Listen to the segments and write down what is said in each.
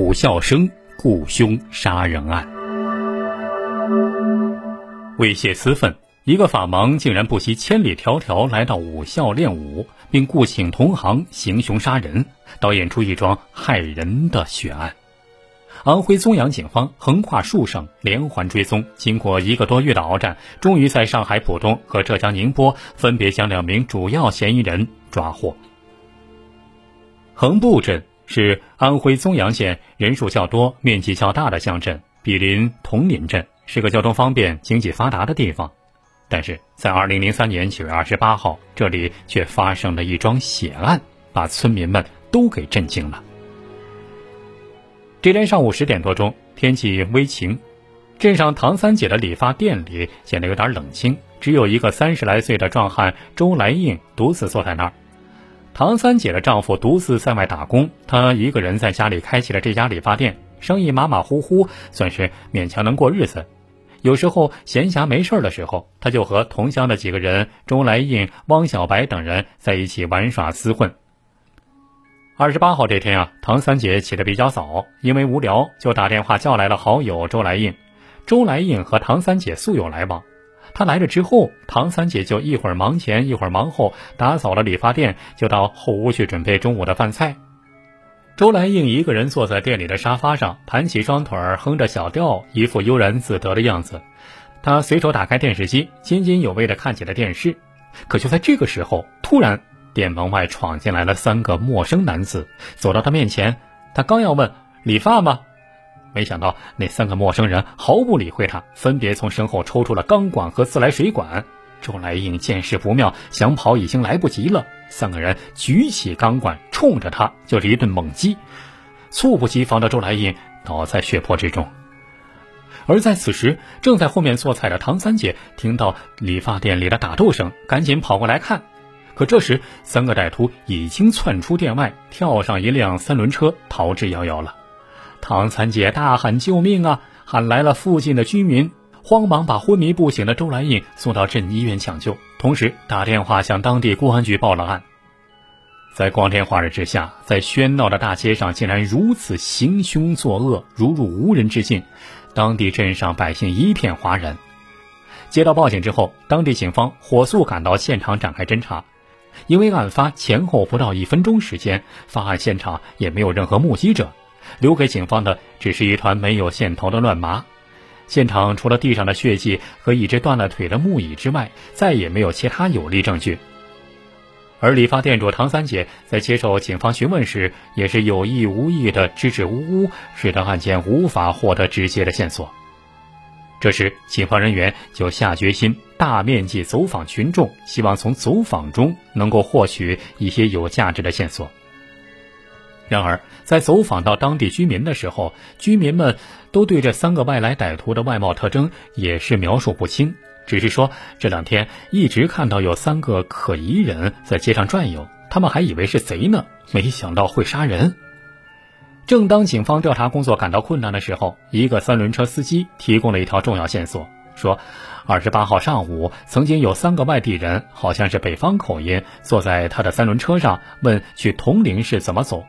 武孝生雇凶杀人案。为泄私愤，一个法盲竟然不惜千里迢迢来到武校练武，并雇请同行行凶杀人，导演出一桩骇人的血案。安徽枞阳警方横跨数省，连环追踪，经过一个多月的鏖战，终于在上海浦东和浙江宁波分别将两名主要嫌疑人抓获。横埠镇是安徽枞阳县人数较多、面积较大的乡镇，毗邻铜陵镇，是个交通方便、经济发达的地方。但是在二零零三年九月二十八号，这里却发生了一桩血案，把村民们都给震惊了。这天上午十点多钟，天气微晴，镇上唐三姐的理发店里显得有点冷清，只有一个三十来岁的壮汉周来应独自坐在那儿。唐三姐的丈夫独自在外打工，她一个人在家里开起了这家理发店，生意马马虎虎，算是勉强能过日子。有时候闲暇没事的时候，她就和同乡的几个人周来印、汪小白等人在一起玩耍厮混。二十八号这天啊，唐三姐起得比较早，因为无聊，就打电话叫来了好友周来印。周来印和唐三姐素有来往，他来了之后，唐三姐就一会儿忙前一会儿忙后，打扫了理发店，就到后屋去准备中午的饭菜。周来应一个人坐在店里的沙发上，盘起双腿儿，哼着小调，一副悠然自得的样子。他随手打开电视机，津津有味地看起了电视。可就在这个时候，突然。店门外闯进来了三个陌生男子，走到他面前，他刚要问理发吗？没想到那三个陌生人毫不理会他，分别从身后抽出了钢管和自来水管。周来应见势不妙，想跑已经来不及了。三个人举起钢管，冲着他就是一顿猛击，猝不及防的周来应倒在血泊之中。而在此时，正在后面做菜的唐三姐听到理发店里的打斗声，赶紧跑过来看。可这时，三个歹徒已经窜出店外，跳上一辆三轮车，逃之夭夭了。唐三姐大喊救命啊！喊来了附近的居民，慌忙把昏迷不醒的周来印送到镇医院抢救，同时打电话向当地公安局报了案。在光天化日之下，在喧闹的大街上，竟然如此行凶作恶，如入无人之境，当地镇上百姓一片哗然。接到报警之后，当地警方火速赶到现场展开侦查。因为案发前后不到一分钟时间，发案现场也没有任何目击者，留给警方的只是一团没有线头的乱麻。现场除了地上的血迹和一只断了腿的木椅之外，再也没有其他有力证据。而理发店主唐三姐在接受警方询问时，也是有意无意的支支吾吾，使得案件无法获得直接的线索。这时，警方人员就下决心大面积走访群众，希望从走访中能够获取一些有价值的线索。然而，在走访到当地居民的时候，居民们都对这三个外来歹徒的外貌特征也是描述不清，只是说这两天一直看到有三个可疑人在街上转悠，他们还以为是贼呢，没想到会杀人。正当警方调查工作感到困难的时候，一个三轮车司机提供了一条重要线索，说，二十八号上午曾经有三个外地人，好像是北方口音，坐在他的三轮车上，问去铜陵市怎么走。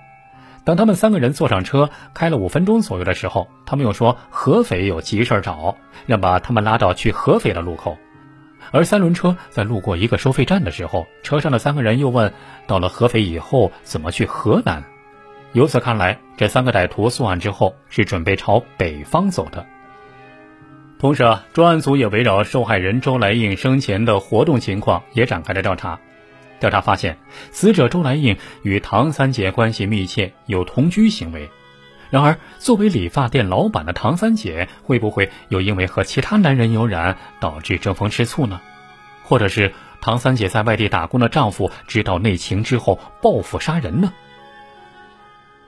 等他们三个人坐上车，开了五分钟左右的时候，他们又说合肥有急事找，让把他们拉到去合肥的路口。而三轮车在路过一个收费站的时候，车上的三个人又问，到了合肥以后怎么去河南。由此看来，这三个歹徒作案之后是准备朝北方走的。同时啊，专案组也围绕受害人周来应生前的活动情况也展开了调查。调查发现，死者周来应与唐三姐关系密切，有同居行为。然而，作为理发店老板的唐三姐，会不会又因为和其他男人有染，导致争风吃醋呢？或者是唐三姐在外地打工的丈夫知道内情之后报复杀人呢？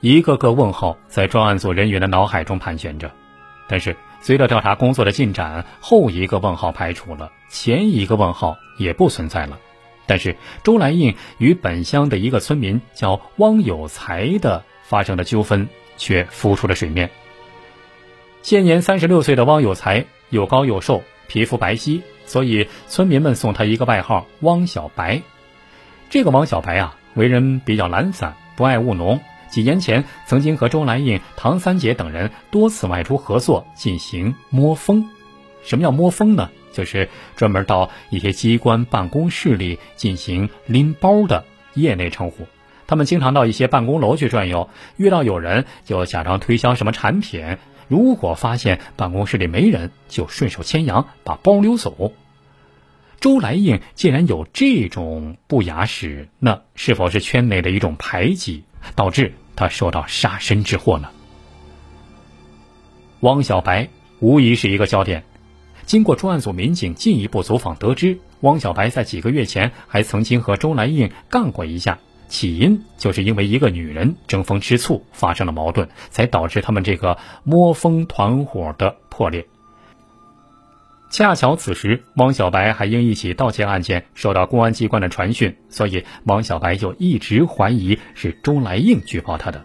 一个个问号在专案组人员的脑海中盘旋着，但是随着调查工作的进展，后一个问号排除了，前一个问号也不存在了。但是周来印与本乡的一个村民叫汪有才的发生的纠纷却浮出了水面。现年三十六岁的汪有才又高又瘦，皮肤白皙，所以村民们送他一个外号“汪小白”。这个汪小白啊，为人比较懒散，不爱务农。几年前曾经和周来印、唐三姐等人多次外出合作进行摸风。什么叫摸风呢？就是专门到一些机关办公室里进行拎包的业内称呼。他们经常到一些办公楼去转悠，遇到有人就假装推销什么产品。如果发现办公室里没人，就顺手牵羊把包溜走。周来应既然有这种不雅史，那是否是圈内的一种排挤，导致他受到杀身之祸呢？汪小白无疑是一个焦点。经过专案组民警进一步走访得知，汪小白在几个月前还曾经和周来应干过一架。起因就是因为一个女人争风吃醋发生了矛盾，才导致他们这个摸风团伙的破裂。恰巧此时汪小白还因一起盗窃案件受到公安机关的传讯，所以汪小白就一直怀疑是周来应举报他的。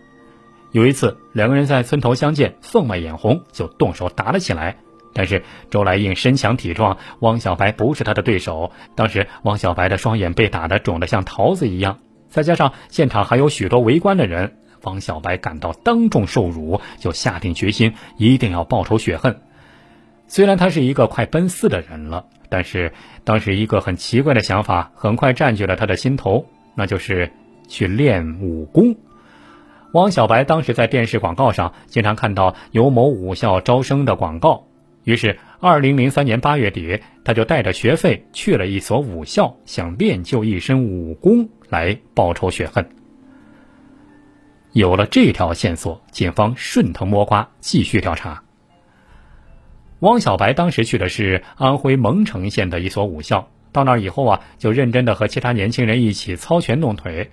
有一次，两个人在村头相见，分外眼红，就动手打了起来。但是周来应身强体壮，汪小白不是他的对手。当时汪小白的双眼被打得肿得像桃子一样。再加上现场还有许多围观的人，汪小白感到当众受辱，就下定决心一定要报仇雪恨。虽然他是一个快奔四的人了，但是当时一个很奇怪的想法很快占据了他的心头，那就是去练武功。汪小白当时在电视广告上经常看到有某武校招生的广告，于是二零零三年八月底，他就带着学费去了一所武校，想练就一身武功。来报仇雪恨。有了这条线索，警方顺藤摸瓜继续调查。汪小白当时去的是安徽蒙城县的一所武校，到那儿以后啊，就认真的和其他年轻人一起操拳弄腿。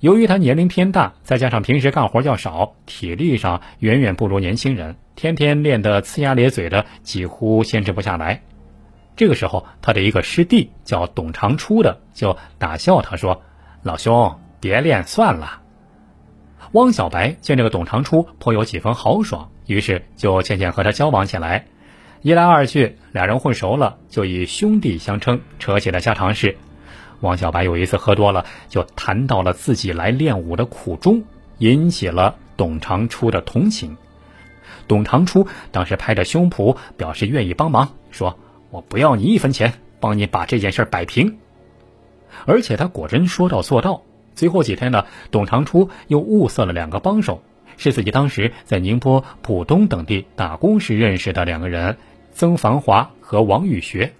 由于他年龄偏大，再加上平时干活较少，体力上远远不如年轻人，天天练得呲牙咧嘴的，几乎坚持不下来。这个时候，他的一个师弟叫董长初的，就打笑他说。老兄，别练算了。汪小白见这个董长初颇有几分豪爽，于是就渐渐和他交往起来。一来二去，俩人混熟了，就以兄弟相称，扯起了家常事。汪小白有一次喝多了，就谈到了自己来练武的苦衷，引起了董长初的同情。董长初当时拍着胸脯表示愿意帮忙，说：“我不要你一分钱，帮你把这件事摆平。”而且他果真说到做到。随后几天呢，董长初又物色了两个帮手，是自己当时在宁波、浦东等地打工时认识的两个人，曾繁华和王玉学。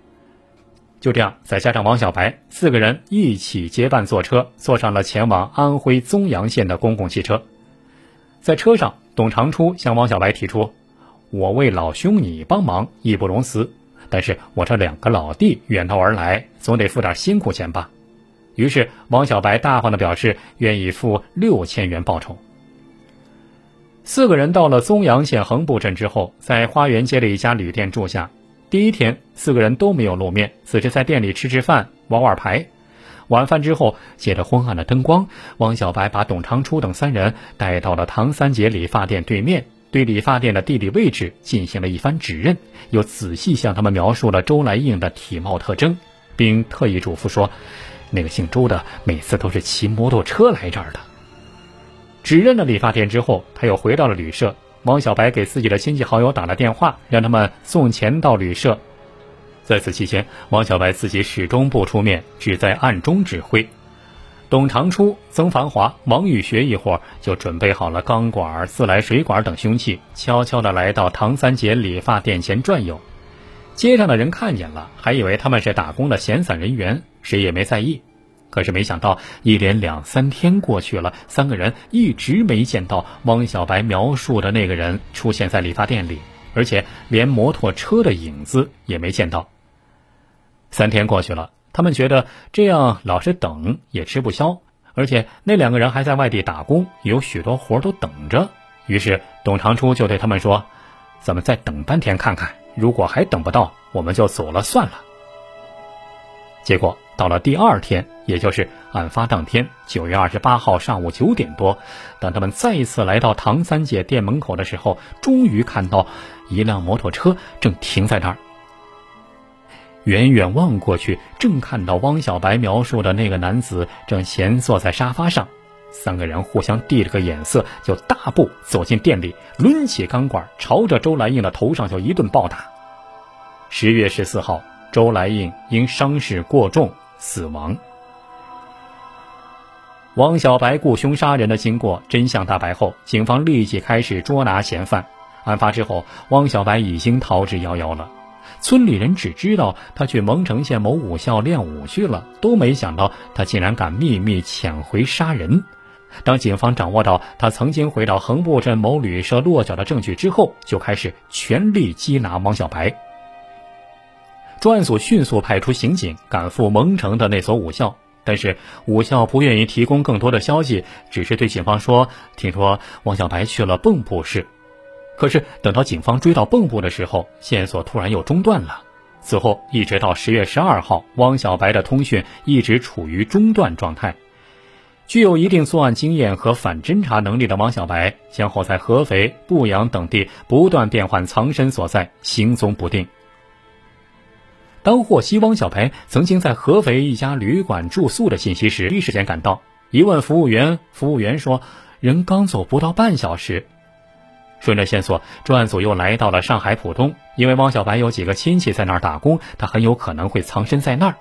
就这样，再加上王小白，四个人一起结伴坐车，坐上了前往安徽枞阳县的公共汽车。在车上，董长初向王小白提出：“我为老兄你帮忙，义不容辞。但是我这两个老弟远道而来，总得付点辛苦钱吧。”于是，王小白大方的表示愿意付六千元报酬。四个人到了枞阳县横埠镇之后，在花园街的一家旅店住下。第一天，四个人都没有露面，只是在店里吃吃饭、玩玩牌。晚饭之后，借着昏暗的灯光，王小白把董长初等三人带到了唐三姐理发店对面，对理发店的地理位置进行了一番指认，又仔细向他们描述了周来应的体貌特征，并特意嘱咐说。那个姓周的每次都是骑摩托车来这儿的。指认了理发店之后，他又回到了旅社。王小白给自己的亲戚好友打了电话，让他们送钱到旅社。在此期间，王小白自己始终不出面，只在暗中指挥。董长初、曾繁华、王宇学一伙就准备好了钢管、自来水管等凶器，悄悄地来到唐三姐理发店前转悠。街上的人看见了，还以为他们是打工的闲散人员。谁也没在意，可是没想到一连两三天过去了，三个人一直没见到汪小白描述的那个人出现在理发店里，而且连摩托车的影子也没见到。三天过去了，他们觉得这样老是等也吃不消，而且那两个人还在外地打工，有许多活都等着。于是董长初就对他们说：“咱们再等半天看看，如果还等不到，我们就走了算了。”结果。到了第二天，也就是案发当天，九月二十八号上午九点多，当他们再一次来到唐三姐店门口的时候，终于看到一辆摩托车正停在那儿。远远望过去，正看到汪小白描述的那个男子正闲坐在沙发上，三个人互相递了个眼色，就大步走进店里，抡起钢管，朝着周来应的头上就一顿暴打。十月十四号，周来应因伤势过重死亡。汪小白雇凶杀人的经过真相大白后，警方立即开始捉拿嫌犯。案发之后，汪小白已经逃之夭夭了。村里人只知道他去蒙城县某武校练武去了，都没想到他竟然敢秘密潜回杀人。当警方掌握到他曾经回到横埠镇某旅社落脚的证据之后，就开始全力缉拿王小白。专案组迅速派出刑警赶赴蒙城的那所武校，但是武校不愿意提供更多的消息，只是对警方说：“听说王小白去了蚌埠市。”可是等到警方追到蚌埠的时候，线索突然又中断了。此后一直到十月十二号，汪小白的通讯一直处于中断状态。具有一定作案经验和反侦查能力的汪小白，先后在合肥、阜阳等地不断变换藏身所在，行踪不定。当获悉汪小白曾经在合肥一家旅馆住宿的信息时，第一时间赶到，一问服务员，服务员说：“人刚走不到半小时。”顺着线索，专案组又来到了上海浦东，因为汪小白有几个亲戚在那儿打工，他很有可能会藏身在那儿。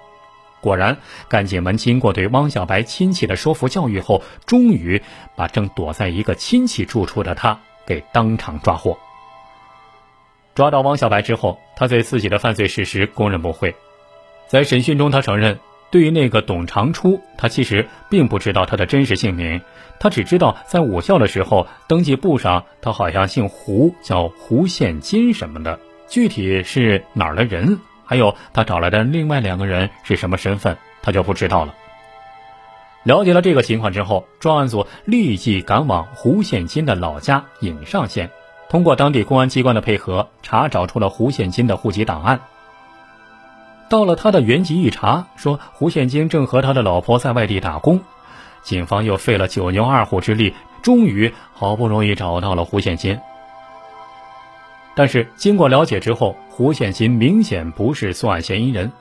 果然，干警们经过对汪小白亲戚的说服教育后，终于把正躲在一个亲戚住处的他给当场抓获。抓到汪小白之后，他对自己的犯罪事实供认不讳。在审讯中，他承认。对于那个董长初，他其实并不知道他的真实姓名，他只知道在武校的时候，登记簿上他好像姓胡，叫胡宪金什么的。具体是哪儿的人，还有他找来的另外两个人是什么身份，他就不知道了。了解了这个情况之后，专案组立即赶往胡宪金的老家颍上县，通过当地公安机关的配合，查找出了胡宪金的户籍档案。到了他的原籍一查，说胡宪金正和他的老婆在外地打工，警方又费了九牛二虎之力，终于好不容易找到了胡宪金。但是经过了解之后，胡宪金明显不是作案嫌疑人。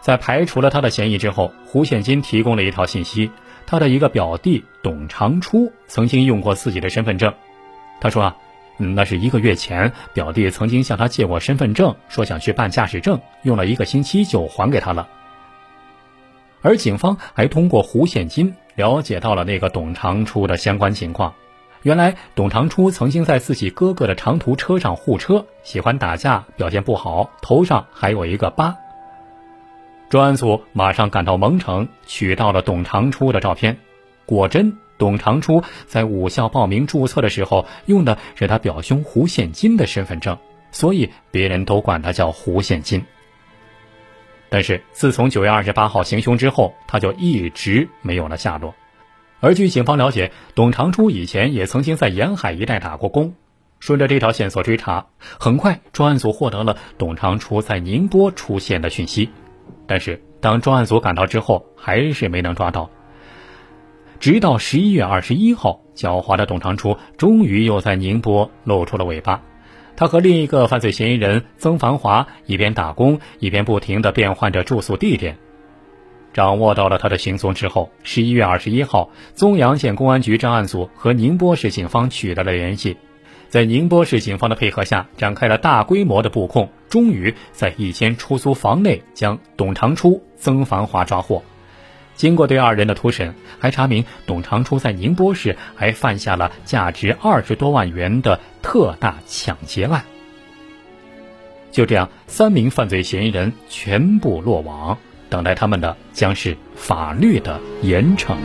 在排除了他的嫌疑之后，胡宪金提供了一条信息：他的一个表弟董长初曾经用过自己的身份证。他说啊。那是一个月前，表弟曾经向他借过身份证，说想去办驾驶证，用了一个星期就还给他了。而警方还通过胡现金了解到了那个董长初的相关情况。原来，董长初曾经在自己哥哥的长途车上护车，喜欢打架，表现不好，头上还有一个疤。专案组马上赶到蒙城，取到了董长初的照片，果真。董长初在武校报名注册的时候用的是他表兄胡现金的身份证，所以别人都管他叫胡现金。但是自从九月二十八号行凶之后，他就一直没有了下落。而据警方了解，董长初以前也曾经在沿海一带打过工。顺着这条线索追查，很快专案组获得了董长初在宁波出现的讯息。但是当专案组赶到之后，还是没能抓到。直到十一月二十一号，狡猾的董长初终于又在宁波露出了尾巴。他和另一个犯罪嫌疑人曾繁华一边打工，一边不停地变换着住宿地点。掌握到了他的行踪之后，十一月二十一号，枞阳县公安局专案组和宁波市警方取得了联系，在宁波市警方的配合下，展开了大规模的布控，终于在一间出租房内将董长初、曾繁华抓获。经过对二人的突审，还查明董长初在宁波市还犯下了价值二十多万元的特大抢劫案。就这样，三名犯罪嫌疑人全部落网，等待他们的将是法律的严惩。